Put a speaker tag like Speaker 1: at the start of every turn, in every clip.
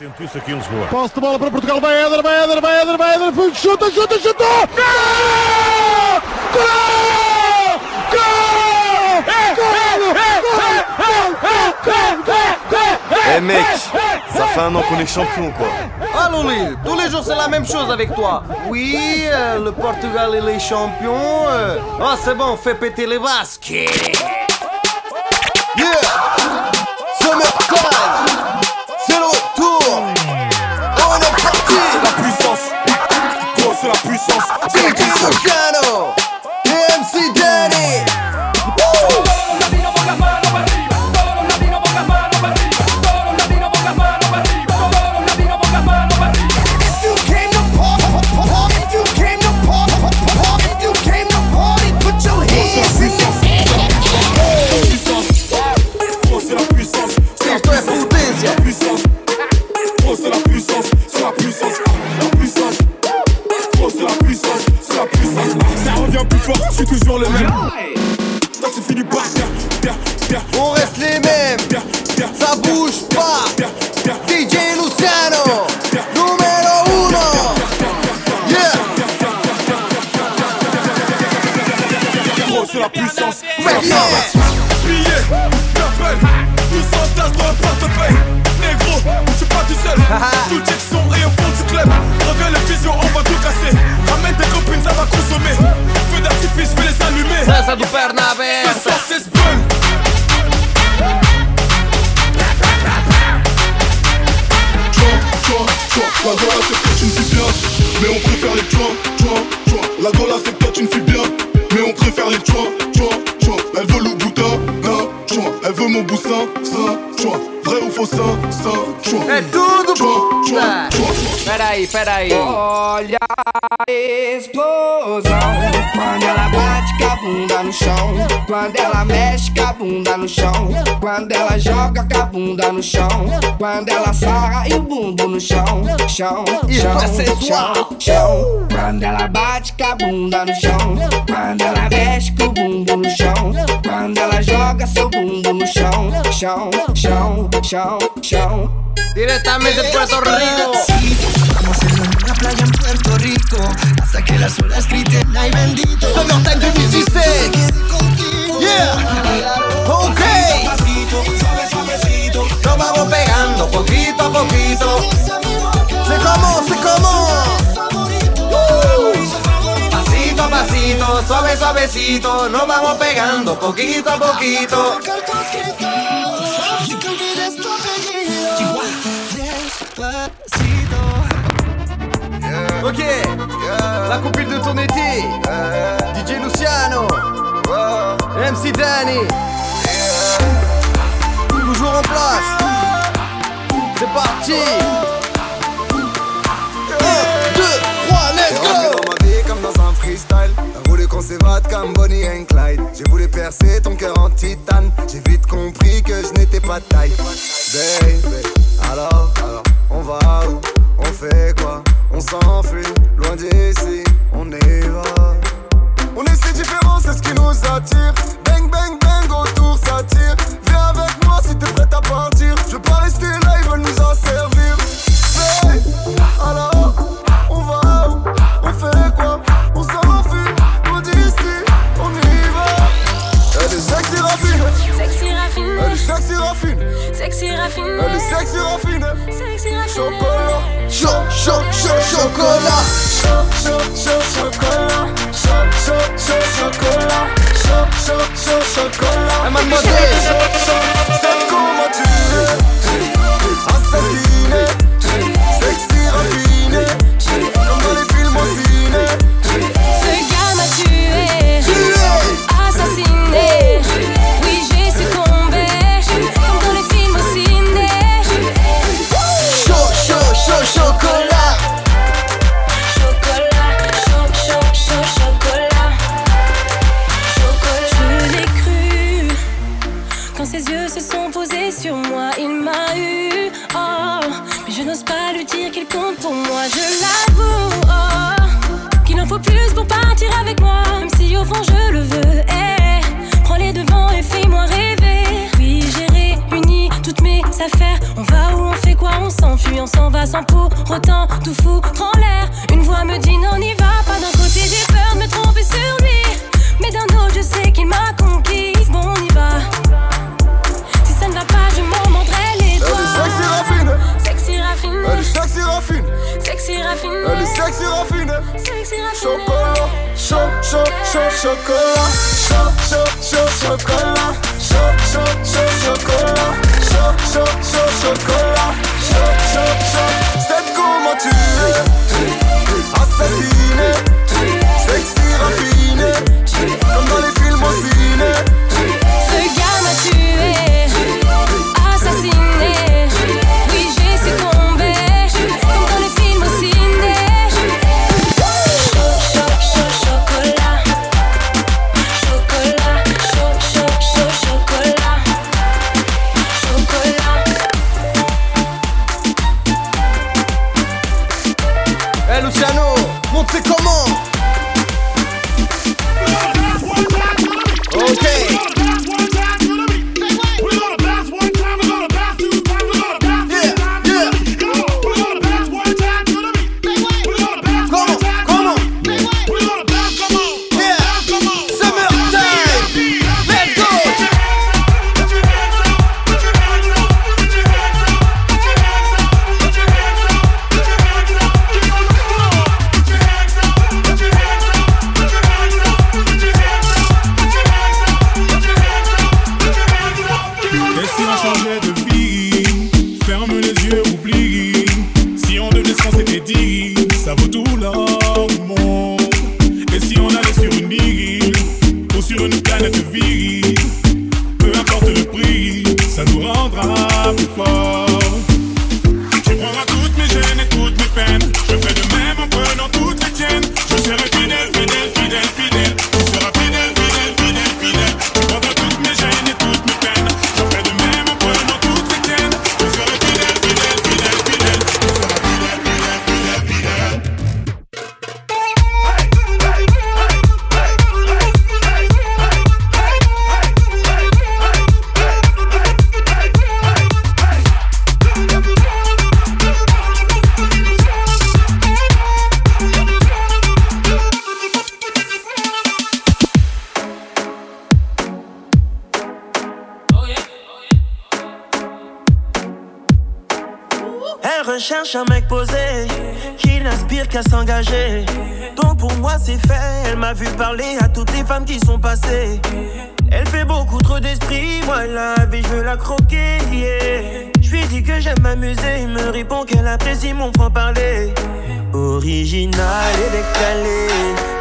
Speaker 1: Sentiu isso aqui em Lisboa.
Speaker 2: Posse de bola para Portugal, vai Éder, vai Éder, vai Éder, vai Éder, chuta, chuta, chuta! Gol!
Speaker 3: Eh mec, ça fait un an qu'on est champion quoi.
Speaker 4: Ah Loli, tous les jours c'est la même chose avec toi. Oui, euh, le Portugal et les champions. euh. Ah c'est bon, fais péter les Basques.
Speaker 3: Yeah Summertime C'est
Speaker 5: la puissance. C'est la
Speaker 3: DJ
Speaker 4: Peraí, peraí.
Speaker 6: Olha a explosão. Quando ela bate com a bunda no chão. Quando ela mexe com a bunda no chão. Quando ela joga com a bunda no chão. Quando ela sarra e o bumbum no chão. Chão, chão,
Speaker 4: é
Speaker 6: chão, chão. Quando ela bate com a bunda no chão. Quando ela mexe com o bumbum no chão. Quando ela joga seu bumbum no chão. Chão, chão, chão, chão.
Speaker 4: Diretamente de Puerto Rico.
Speaker 7: Hacerlo en una playa en Puerto Rico. Hasta que las olas griten ay bendito
Speaker 3: Summertime 2016 Yeah Ok.
Speaker 4: Nos vamos pegando poquito a poquito.
Speaker 3: C'est comment, c'est comment
Speaker 4: Pasito a pasito, suave suavecito. Nos vamos pegando poquito a poquito.
Speaker 3: Ok. La copine de ton été. DJ Luciano. MC Danny. Toujours en place. C'est parti. 1, 2, 3, let's go.
Speaker 8: dans ma vie comme dans un freestyle. T'as voulu qu'on s'évade comme Bonnie and Clyde. J'ai voulu percer ton cœur en titane. J'ai vite compris que je n'étais pas de taille. Baby, alors, alors, on va où? On fait quoi? On s'enfuit, loin d'ici, on y va. On est si différents, c'est ce qui nous attire. Bang, bang, bang, autour ça tire. Viens avec moi si t'es prête à partir. Je veux pas rester là, ils veulent nous en servir. Baby, alors, on va où? On fait quoi? On s'enfuit, loin d'ici, on y va. Elle est sexy raffine
Speaker 9: Sexy raffine,
Speaker 8: Elle est sexy raffine
Speaker 9: sexy raffine,
Speaker 8: Elle est sexy raffine
Speaker 9: sexy raffine.
Speaker 8: Chocolat.
Speaker 3: Chaud, chaud, chaud, chocolat.
Speaker 8: Chaud, chaud, chaud,
Speaker 9: sans pour autant tout foutre en l'air. Une voix me dit non, n'y va pas. D'un côté, j'ai peur de me tromper sur lui, mais d'un autre, je sais qu'il m'a conquise. Bon, on y va. Si ça ne va pas, je m'en mordrai les doigts.
Speaker 10: Sexy raffine,
Speaker 9: Sexy raffine,
Speaker 10: elle est sexy raffine,
Speaker 9: sexy raffine,
Speaker 10: elle est sexy raffine.
Speaker 9: sexy raffine.
Speaker 10: Chocolat, chaud, chaud, chaud, chocolat, chaud, chaud, chaud, chocolat, chaud, chaud, chaud, chocolat, chaud, chaud, chaud, chocolat,
Speaker 11: vu parler à toutes les femmes qui sont passées. Elle fait beaucoup trop d'esprit. Moi la vie je veux la croquer. yeah. Je lui dis que j'aime m'amuser. Il me répond qu'elle apprécie mon franc parler. Original et décalé,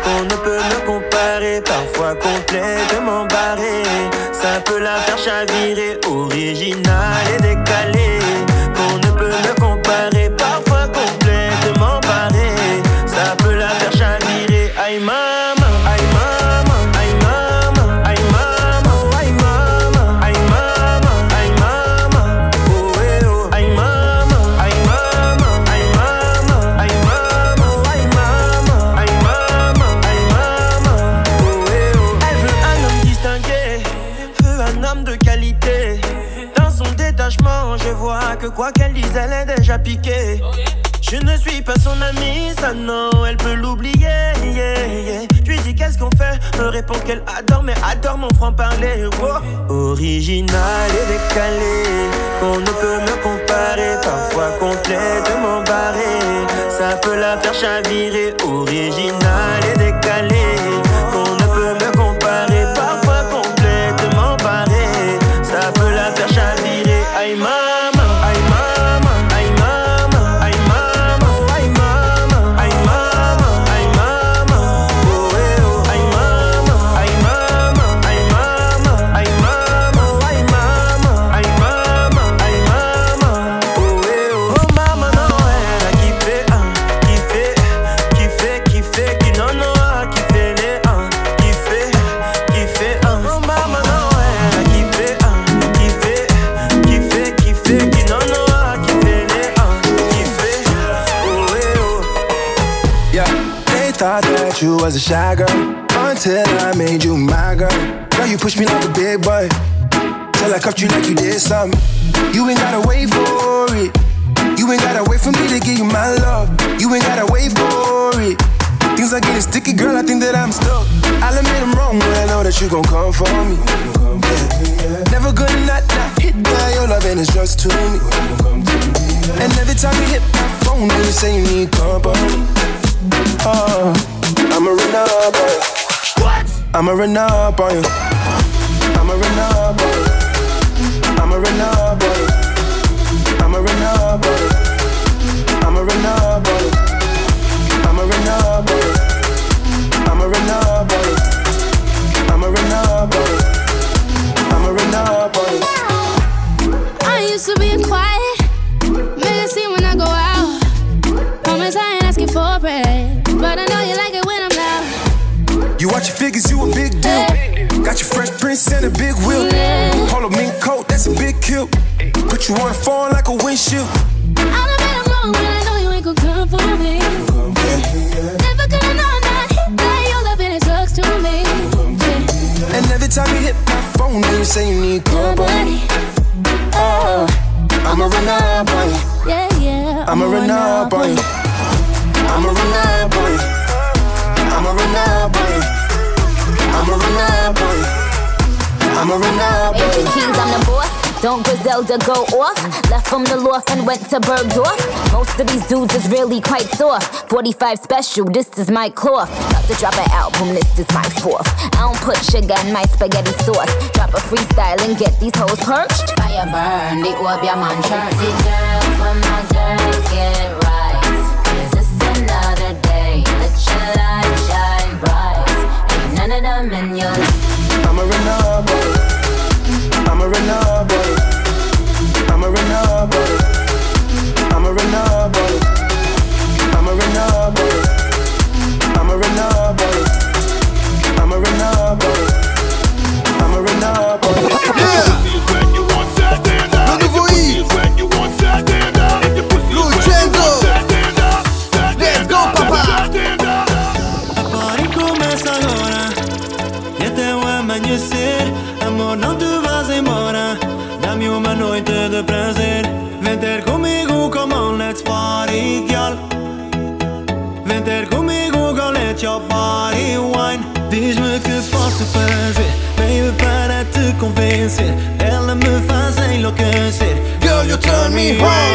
Speaker 11: qu'on ne peut me comparer, parfois complètement barré. Ça peut la faire chavirer. Original elle est déjà piquée. Je ne suis pas son amie, ça non, elle peut l'oublier. Yeah, yeah. Je lui dis qu'est-ce qu'on fait, me répond qu'elle adore, mais adore mon franc-parler. Original et décalé, qu'on ne peut me comparer, parfois complètement barré. Ça peut la faire chavirer. Original et décalé,
Speaker 12: thought that you was a shy girl until I made you my girl. Girl, you push me like a big boy. till I cuffed you like you did something. You ain't gotta wait for it. You ain't gotta wait for me to give you my love. You ain't gotta wait for it. Things are getting sticky, girl. I think that I'm stuck. I'll admit I'm wrong when I know that you gon' come for me. Never gonna not, not hit by your love, and it's just to me. And every time you hit my phone, you say you need company. Oh, I'ma run up on you. What? I'ma run up on you. I'ma run up on you. I'ma run up on you. I'ma run up on you. I'ma run up on you. I'ma run up on you. Watch your figures, you a big deal. Got your fresh prince and a big wheel. Polo mink coat, that's a big kill. Put you on a phone like a windshield.
Speaker 13: I'll admit I'm wrong when I know you ain't gon' come for me. Never gonna know I'm not hit by your love and it sucks to me.
Speaker 12: And every time you hit my phone, then you say you need company. Oh, I'ma run up on you.
Speaker 13: Yeah, yeah.
Speaker 12: I'ma run up on you. I'ma run up on you. I'ma run up on you. I'ma run up on you. I'ma run up on you.
Speaker 14: Keys, I'm the boss. Don't Griselda go off? Left from the loft and went to Bergdorf. Most of these dudes is really quite soft. 45 special, this is my cloth. About to drop an album, this is my fourth. I don't put sugar in my spaghetti sauce. Drop a freestyle and get these hoes perched. Fire burn, the orb, your man church. See girls, when my girls get none of them in your
Speaker 12: I'ma run up on you. I'ma run up on you. I'ma run up on you. I'ma run up on you. I'ma run up on you.
Speaker 15: me home.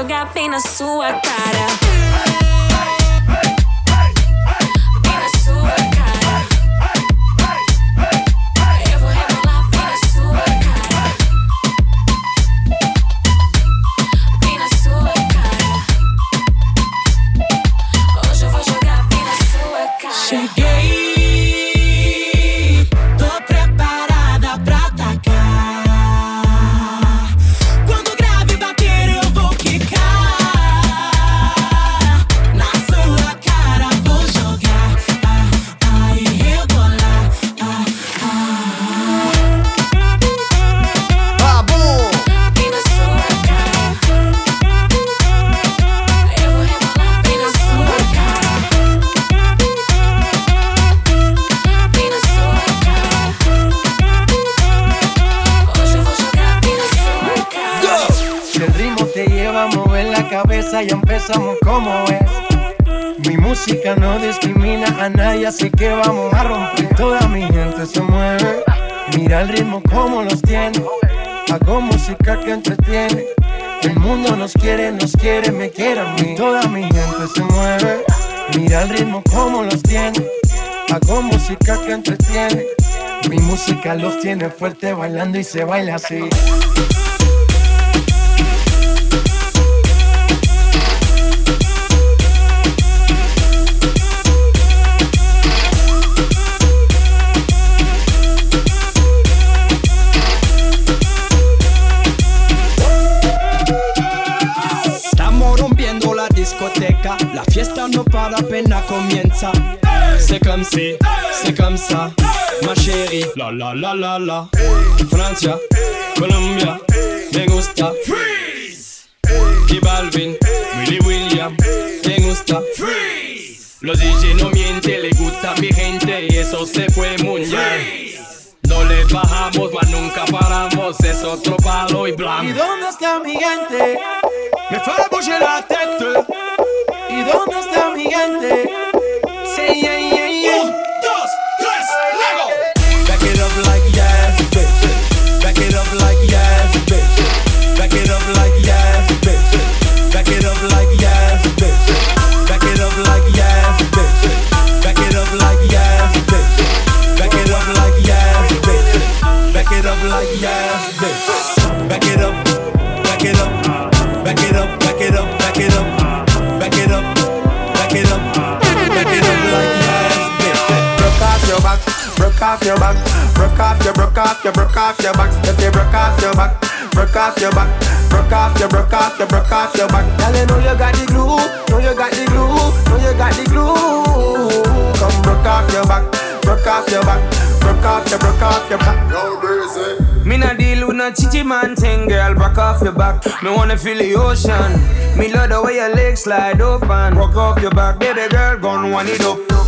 Speaker 15: jogar bem na sua cara.
Speaker 16: se baila así.
Speaker 17: la la la la. Francia, Colombia, me gusta. Freeze. Y Balvin, Willy William, me gusta. Freeze. Los DJ no mienten, le gusta mi gente y eso se fue mundial. No le bajamos, mas nunca paramos, es otro palo y blanco.
Speaker 16: ¿Y dónde está mi gente?
Speaker 17: Me fue a la tête.
Speaker 16: ¿Y dónde está mi gente?
Speaker 18: Broke off your back, broke off your, broke off your, broke off your back. If you broke off your back, broke off your back, broke off your, broke off your, broke off your back. Girl, you know you got the glue, know you got the glue, know you got the glue. Come broke off your back, broke off your back, broke off your, broke off your back. No breezy.
Speaker 19: Me not deal with no chichi man thing, girl. Back off your back. Me wanna feel the ocean. Me love the way your legs slide open. Rock off your back, baby girl, gon' want it up.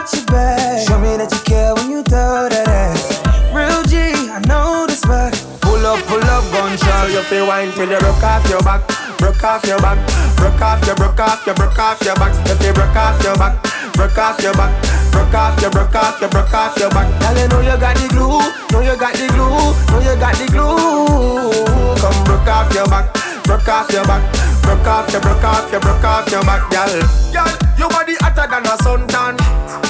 Speaker 19: I love the way you watch your back. Show me that you care when you throw that ass. Real G, I know the spot. Pull up, pull up, gunshot.
Speaker 18: So you feel wine till you broke off your back, broke off your back, broke off your, broke off your, broke off your back. If you broke off your back, broke off your back, broke off your, broke off your, broke off your back. Girl, you know you got the glue, know you got the glue, know you got the glue. Come broke off your back, broke off your back, broke off your, broke off your, broke off your back, girl. Girl, your body hotter than a suntan.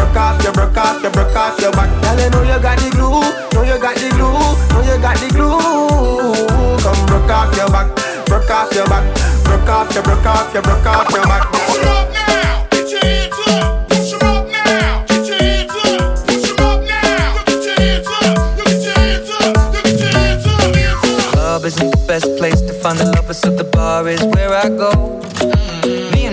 Speaker 18: broke off your, broke off your, broke off your back. Girl, you know you got the glue, know you got the glue, know you got the glue. Come broke off your back, broke off your back, broke off your, broke off your, broke off your back.
Speaker 20: Put your up now. Get your hands up. Put your up now. Get your hands up. Put your up now. Get your hands up. You get your hands up. You get your hands up. Hands up.
Speaker 21: club isn't the best place to find the lovers, so the bar is where I go.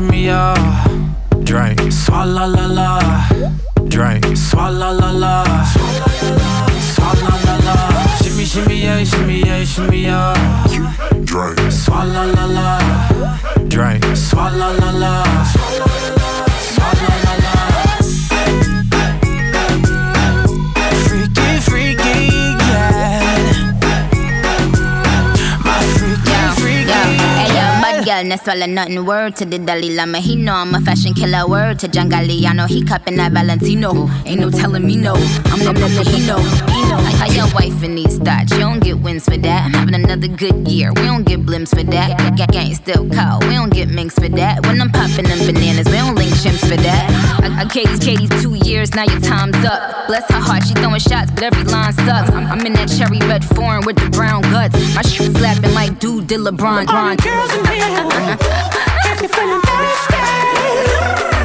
Speaker 21: me,
Speaker 2: y'all.
Speaker 14: can't swallow nothing. Word to the Dalai Lama, he know I'm a fashion killer. Word to Jangali, I know he cupping that Valentino. Ain't no telling me no. I'm gonna he know. How your wife in these thoughts? You don't get wins for that. I'm having another good year. We don't get blimps for that. G- gang still call. We don't get minks for that. When I'm popping them bananas, we don't link chimps for that. I, I gave Katie two years, now your time's up. Bless her heart, she throwing shots, but every line sucks. I'm, I'm in that cherry red foreign with the brown guts. My shoes slapping like dude did LeBron.
Speaker 22: All the girls in here, if you're feeling thirsty.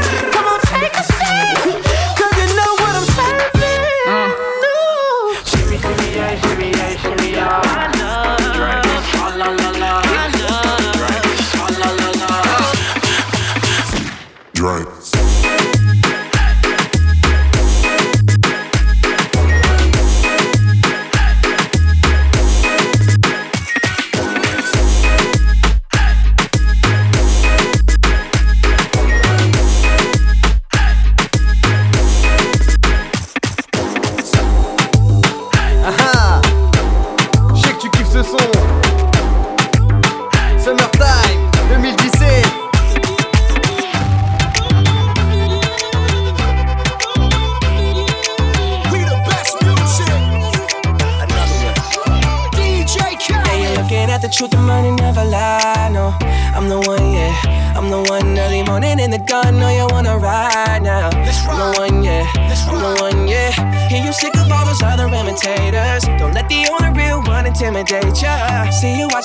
Speaker 23: intimidate ya. See you watching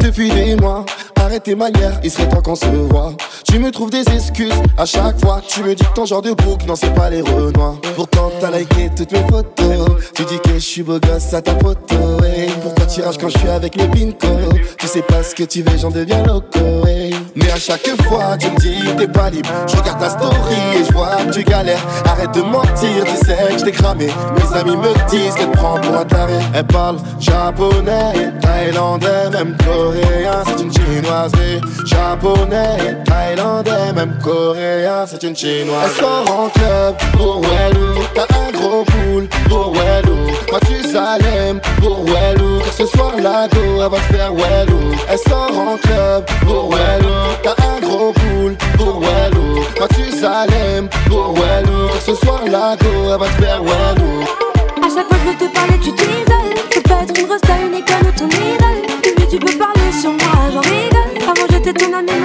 Speaker 24: depuis des mois. Arrête tes manières, il serait temps qu'on se voit. Tu me trouves des excuses à chaque fois. Tu me dis que ton genre de bouc, non, c'est pas les renois. Pourtant, t'as liké toutes mes photos. Tu dis que je suis beau gosse à ta. Hey, pourquoi tu quand je suis avec les pinko? Sais pas ce que tu veux, j'en deviens loco. Hey. Mais à chaque fois, tu me dis t'es pas libre. Je regarde ta story et je vois que tu galères. Arrête de mentir, tu sais que je t'ai cramé. Mes amis me disent qu'elle prend pour un taré. Elle parle japonais thaïlandais, même coréen, c'est une chinoiserie. Japonais thaïlandais, même coréen, c'est une chinoise. Elle sort en club pour Wellou. T'as un gros pool pour Wellou. Moi tu salem pour Wellou. Ce soir la go, elle va te faire Wellou. Elle sort en club pour Wellou. T'as un gros pool pour Wellou. Moi tu salem pour Wellou. Ce soir la go, elle va te faire Wellou.
Speaker 25: À chaque fois que je te parler, tu t'isoles. Tu peux être une resta, une école ou ton idole. Plus tu peux parler sur moi, j'en rigole. Avant j'étais ton ami,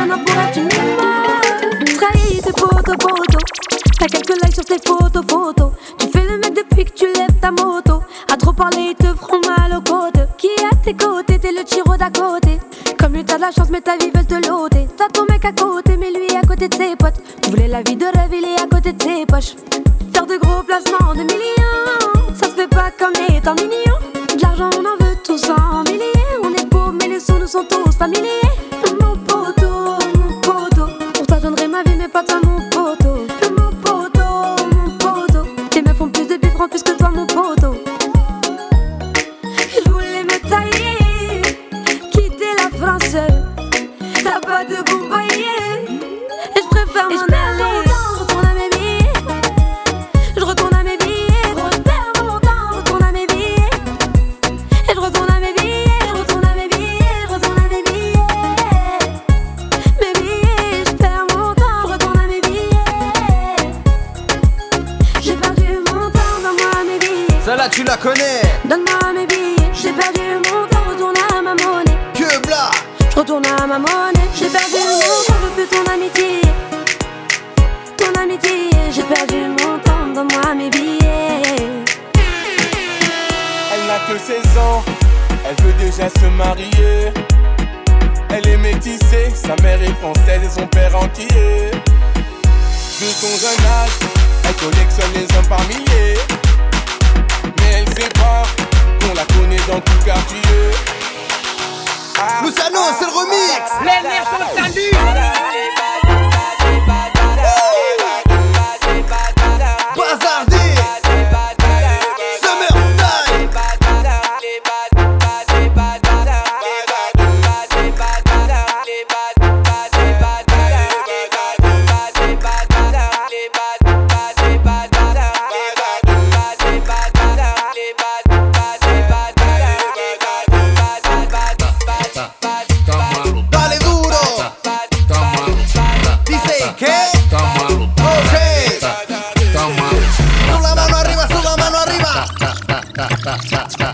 Speaker 25: ta, ta,
Speaker 26: ta.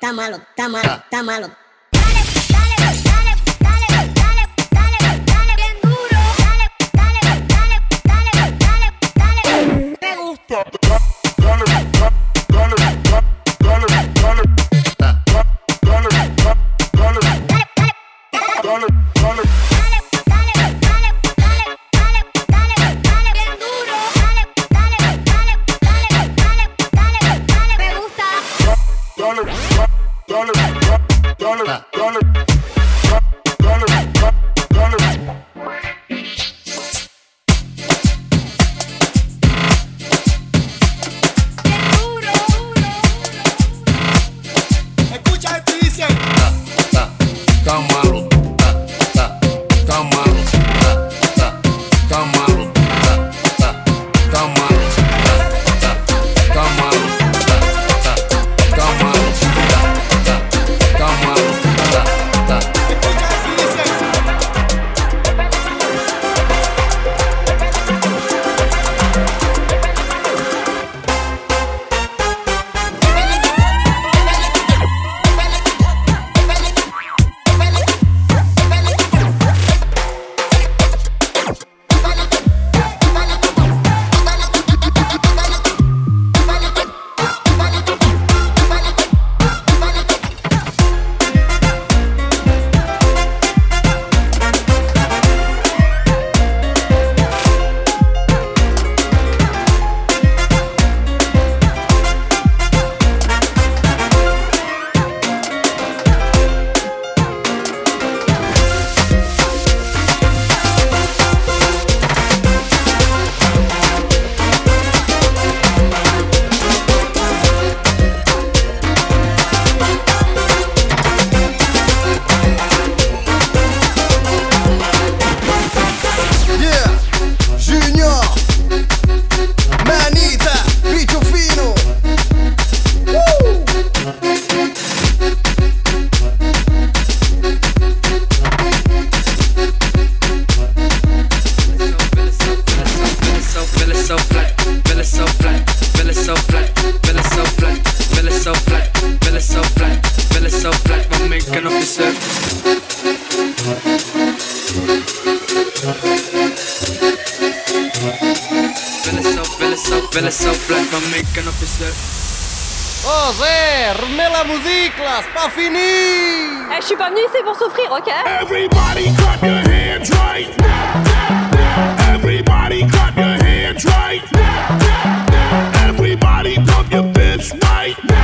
Speaker 27: Tá malo, tá malo, tá malo.
Speaker 28: Dominican officer.
Speaker 29: Oh Zé, remets la musique là, c'est pas fini.
Speaker 30: Eh, je suis pas venu ici pour souffrir, ok?
Speaker 31: Everybody clap your hands right now. Everybody clap your hands right now. Everybody clap your bitch right now.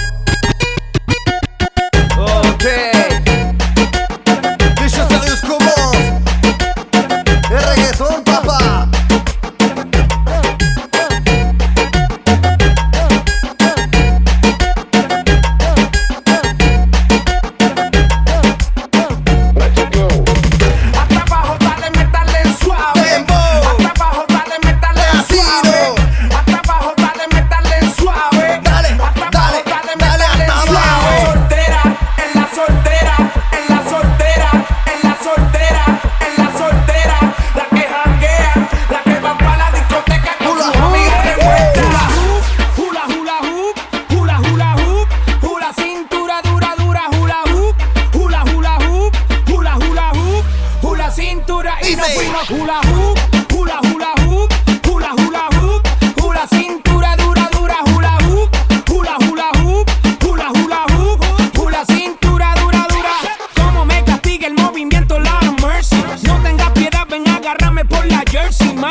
Speaker 4: tem.
Speaker 30: Yoshimar.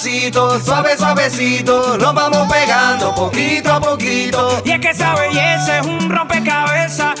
Speaker 4: pasito, suave, suavecito, nos vamos pegando poquito a poquito. Y es que esa belleza es un rompecabezas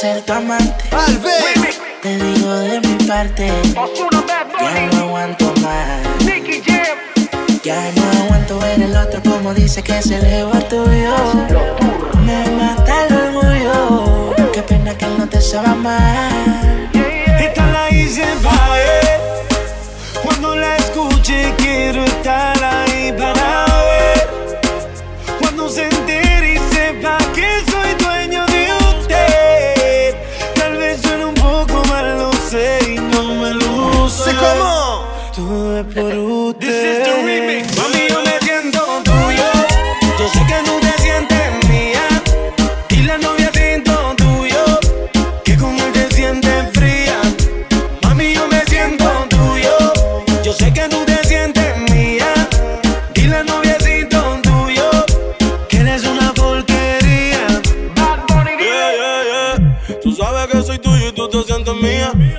Speaker 3: Suéltame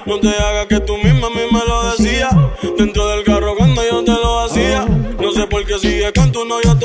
Speaker 3: No
Speaker 31: te
Speaker 32: hagas que tú misma a mí me lo decías. Dentro del carro cuando yo te lo hacía. No sé por qué sigue con tu novio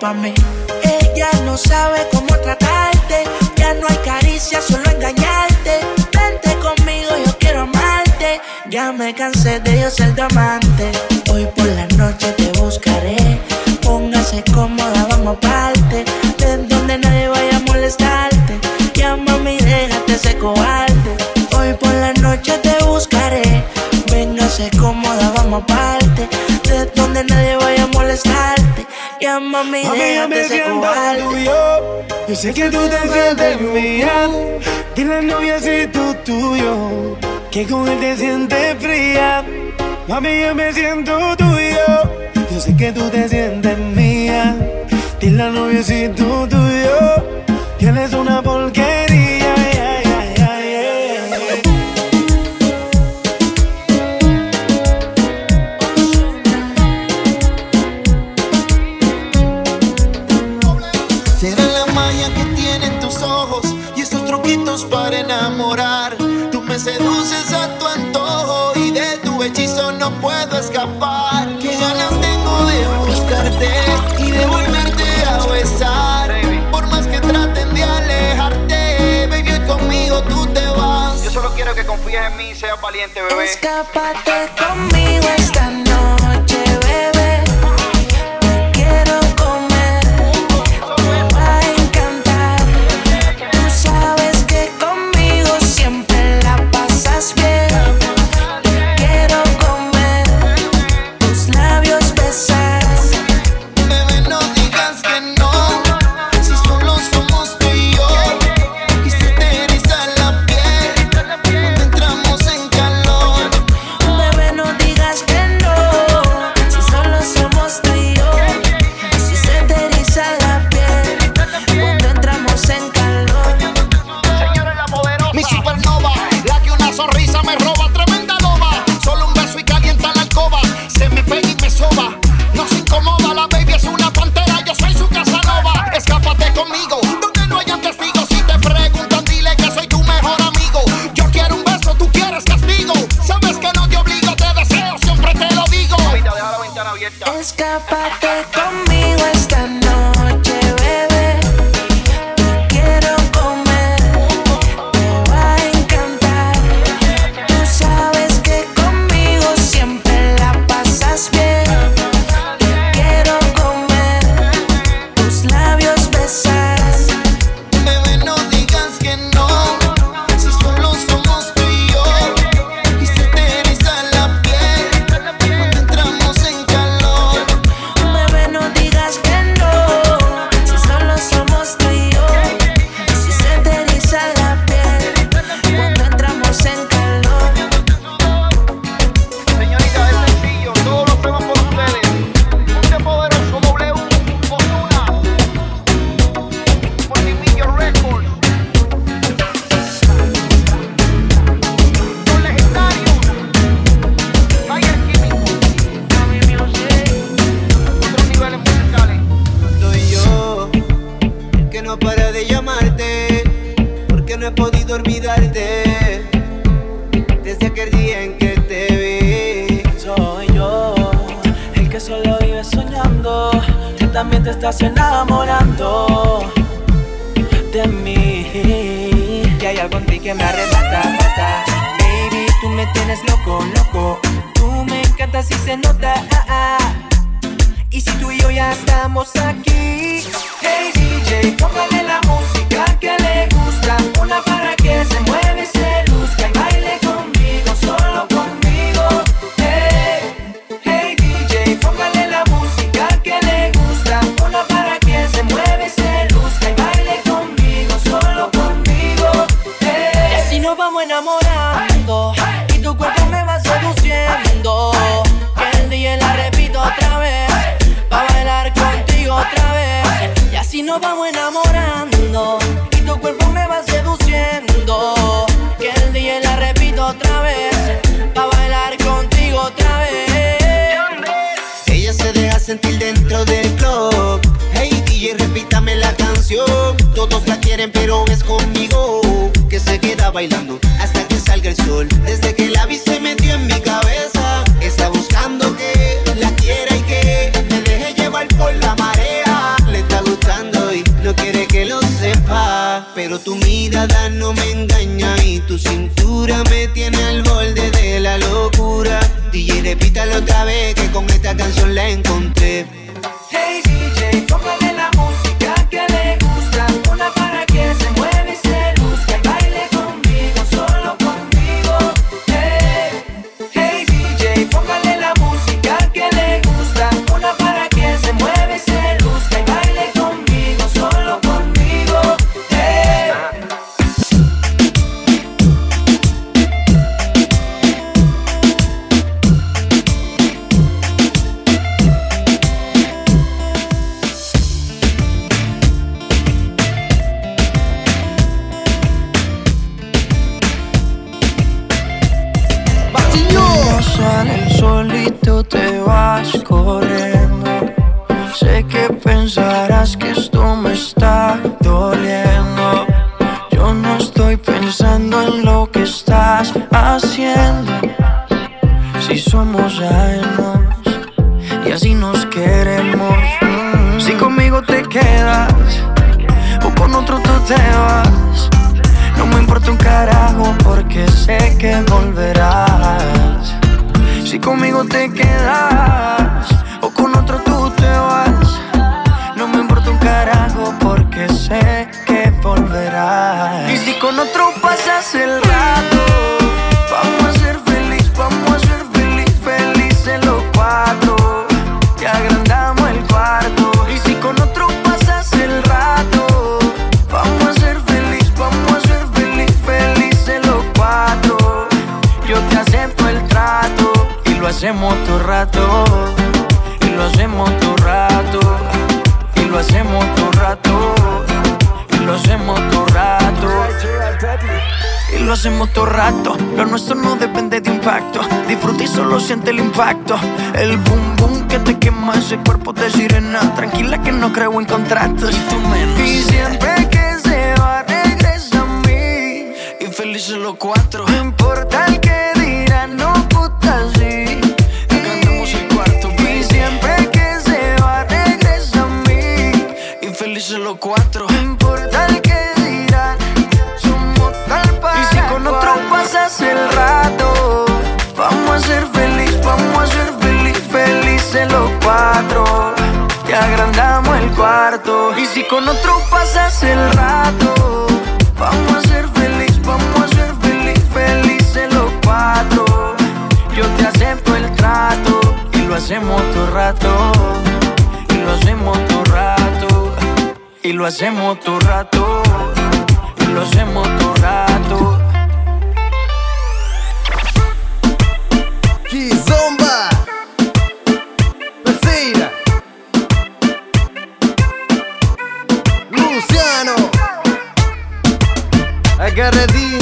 Speaker 8: by me. sé que tú te sientes mía. Dile al noviacito tuyo que
Speaker 33: con él te sientes
Speaker 8: fría. Mami, yo me siento tuyo. Yo sé que tú te sientes mía. Dile al noviacito tuyo que él es una porquería.
Speaker 34: confías en mí, seas valiente, bebé.
Speaker 33: Escápate conmigo esta noche.
Speaker 34: hacemos
Speaker 35: todo rato, y lo hacemos todo rato, y lo hacemos todo rato, y lo hacemos todo rato.
Speaker 29: Kizomba, Brasilia, Luciano, agarradinho.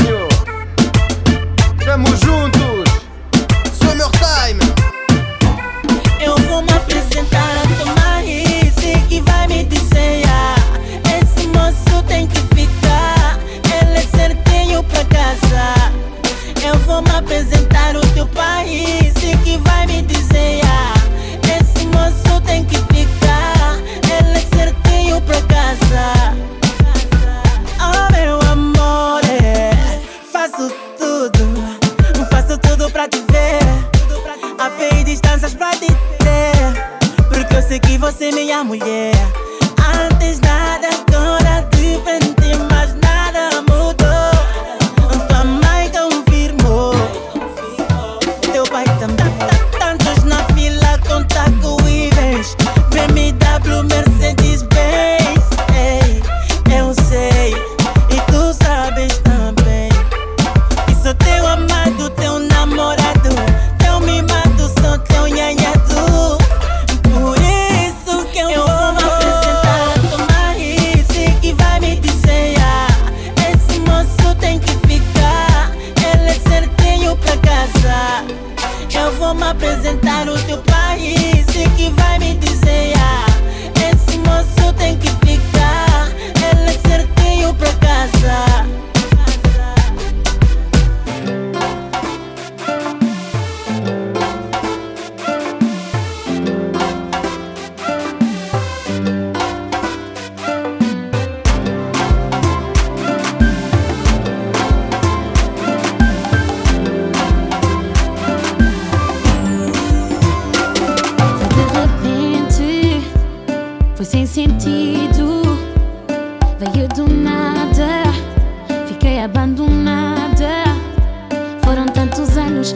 Speaker 9: Anos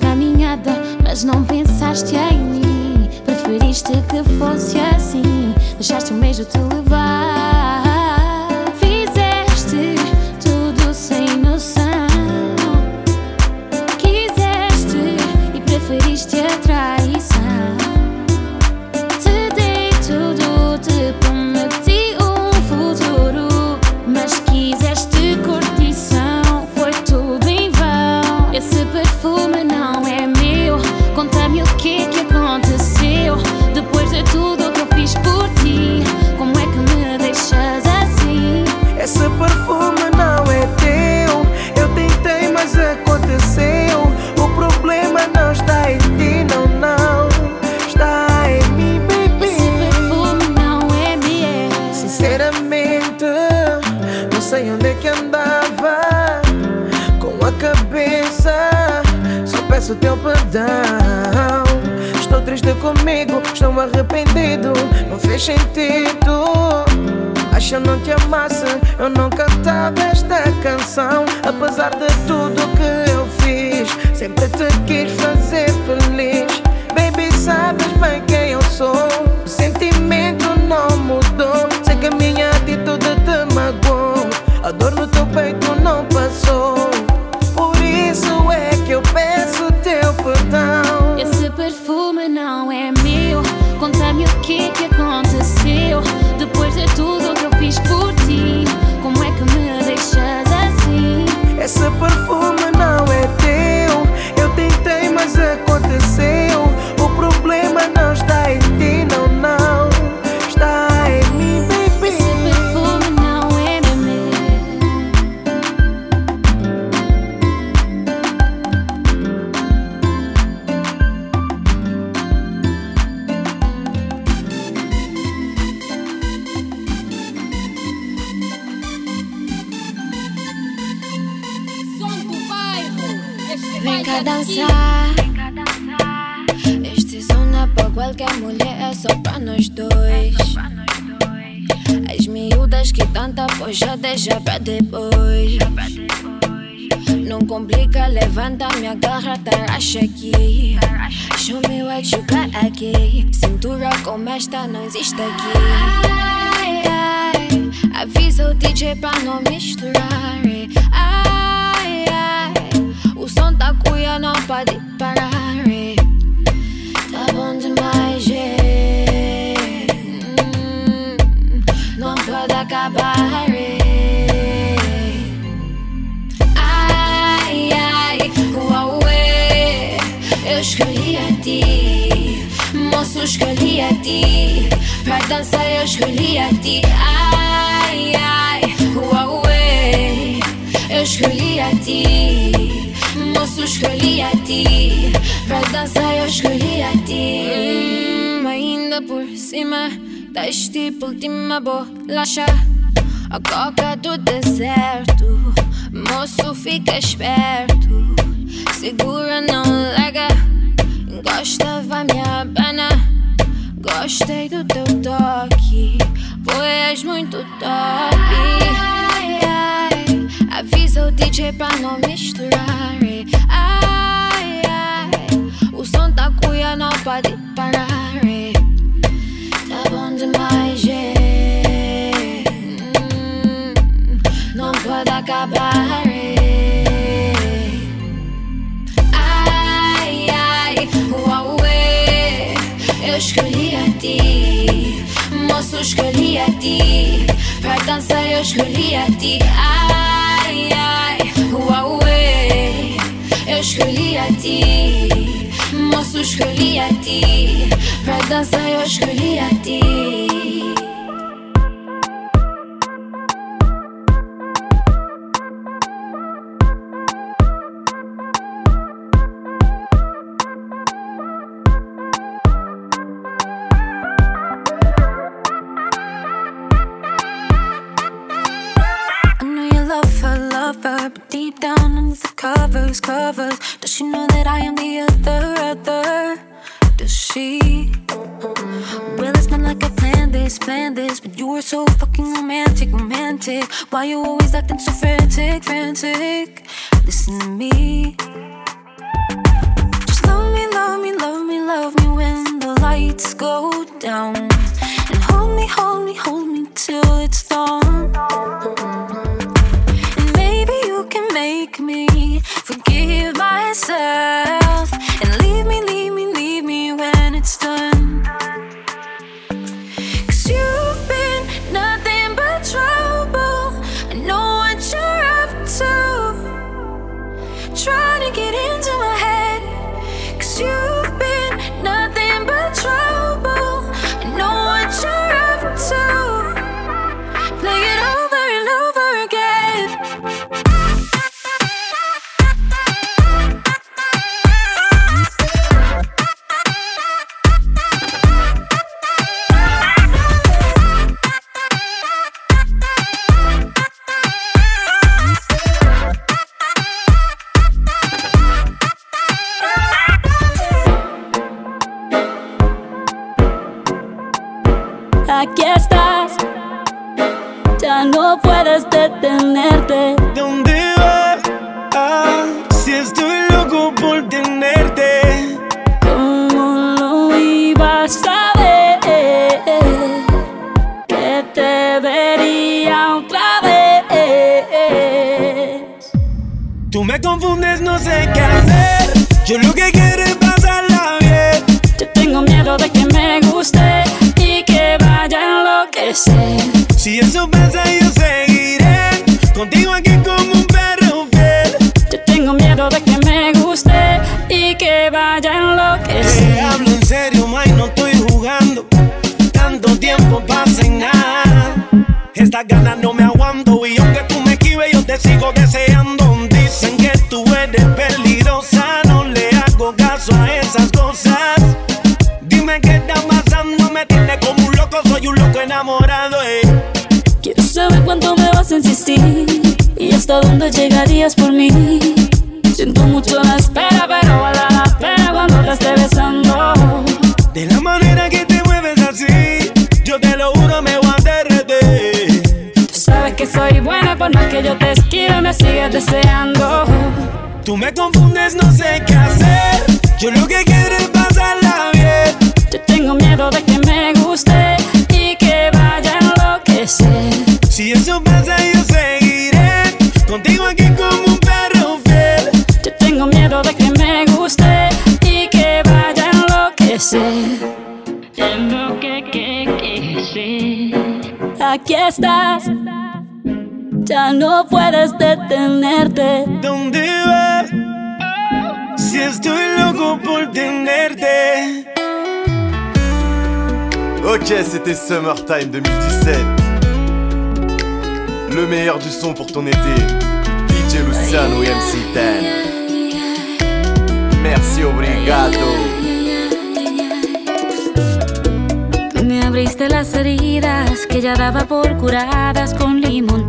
Speaker 9: caminhada, mas não pensaste em mim. Preferiste que fosse assim, deixaste o mesmo te levar.
Speaker 36: Teu perdão. Estou triste comigo, estou arrependido. Não fez sentido. Acho que eu não te amasse, eu não cantava esta canção. Apesar de tudo que eu fiz, sempre te quis fazer feliz. Baby, sabes bem quem
Speaker 9: complica, levanta, me agarra, tarraxa aqui. Show me what you got aqui. Cintura como esta não existe aqui. Ai, ai, avisa o DJ pra não misturar. Ai, ai, o som tá cuia, não pode parar. Tá bom demais, é. Hum, não pode acabar. Ti, moço, escolhi a ti, pra dançar eu escolhi a ti. Ai, ai, uauê, eu escolhi a ti, moço, escolhi a ti, pra dançar eu escolhi a ti. Hum, ainda por cima, das tipo última bolacha. A coca do deserto, moço, fica esperto. Segura, não larga, encosta, vai me abana. Gostei do teu toque, pois muito top. Ai, ai, avisa o DJ pra não misturar. Ai, ai, o som tá cuia, não pode parar. Tá bom demais, é. Hum, não pode acabar. su shkëllia ti? Pra të nësa jo shkëllia ti? Aj, aj, hua ue Jo shkëllia ti? Mos u shkëllia ti? Pra të nësa jo shkëllia ti? Covers, covers, does she know that I am the other, other? Does she? Well, it's not like I planned this, planned this, but you were so fucking romantic, romantic.
Speaker 37: Why you always acting so frantic, frantic? Listen to me. Just love me, love me, love me, love me when the lights go down. And hold me, hold me, hold me till it's forgive
Speaker 16: soy
Speaker 38: buena, por más que yo te esquive, me sigues deseando.
Speaker 16: Tú me confundes, no sé qué hacer. Yo lo que quiero es pasarla bien.
Speaker 38: Yo tengo miedo de que me guste y que vaya a enloquecer.
Speaker 16: Si eso pasa, yo seguiré contigo aquí como un perro fiel.
Speaker 38: Yo tengo miedo de que me guste y que vaya a enloquecer. Enloquecer. Aquí estás, ya no puedes detenerte.
Speaker 16: ¿Dónde vas? Si estoy loco por tenerte.
Speaker 5: Ok, c'était Summertime 2017. Le meilleur du son pour ton été. DJ Luciano et MC Dan. Merci, obrigado.
Speaker 37: Me abriste las heridas que ya daba por curadas con limón,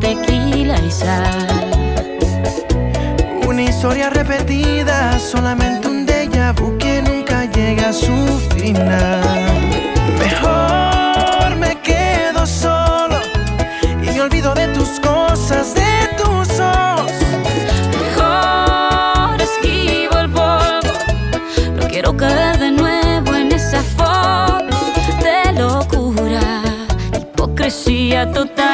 Speaker 39: Una historia repetida, solamente un déjà vu que nunca llega a su final. Mejor me quedo solo y me olvido de tus cosas, de tus ojos.
Speaker 37: Mejor esquivo el polvo. No quiero caer de nuevo en esa foto de locura, hipocresía total.